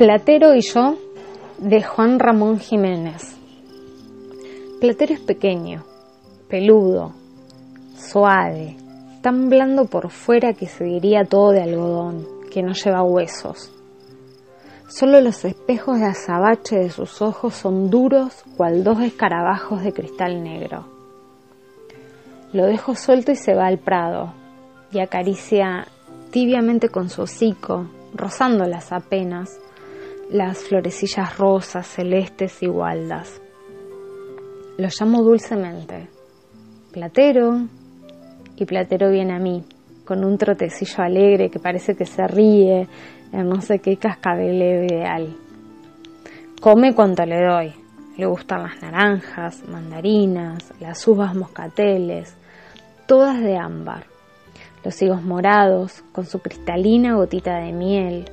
Platero y yo de Juan Ramón Jiménez. Platero es pequeño, peludo, suave, tan blando por fuera que se diría todo de algodón, que no lleva huesos. Solo los espejos de azabache de sus ojos son duros cual dos escarabajos de cristal negro. Lo dejo suelto y se va al prado, y acaricia tibiamente con su hocico, rozándolas apenas, las florecillas rosas, celestes y gualdas. Lo llamo dulcemente. Platero. Y Platero viene a mí, con un trotecillo alegre que parece que se ríe en no sé qué cascabeleo ideal. Come cuanto le doy. Le gustan las naranjas, mandarinas, las uvas moscateles, todas de ámbar. Los higos morados, con su cristalina gotita de miel,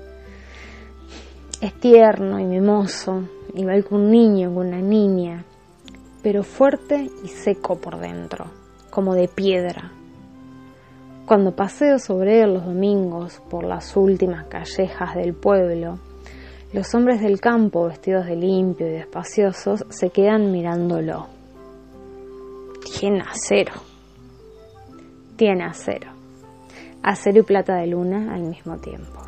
es tierno y mimoso, igual que un niño, que una niña, pero fuerte y seco por dentro, como de piedra. Cuando paseo sobre él los domingos por las últimas callejas del pueblo, los hombres del campo, vestidos de limpio y despaciosos, se quedan mirándolo. Tiene acero. Tiene acero. Acero y plata de luna al mismo tiempo.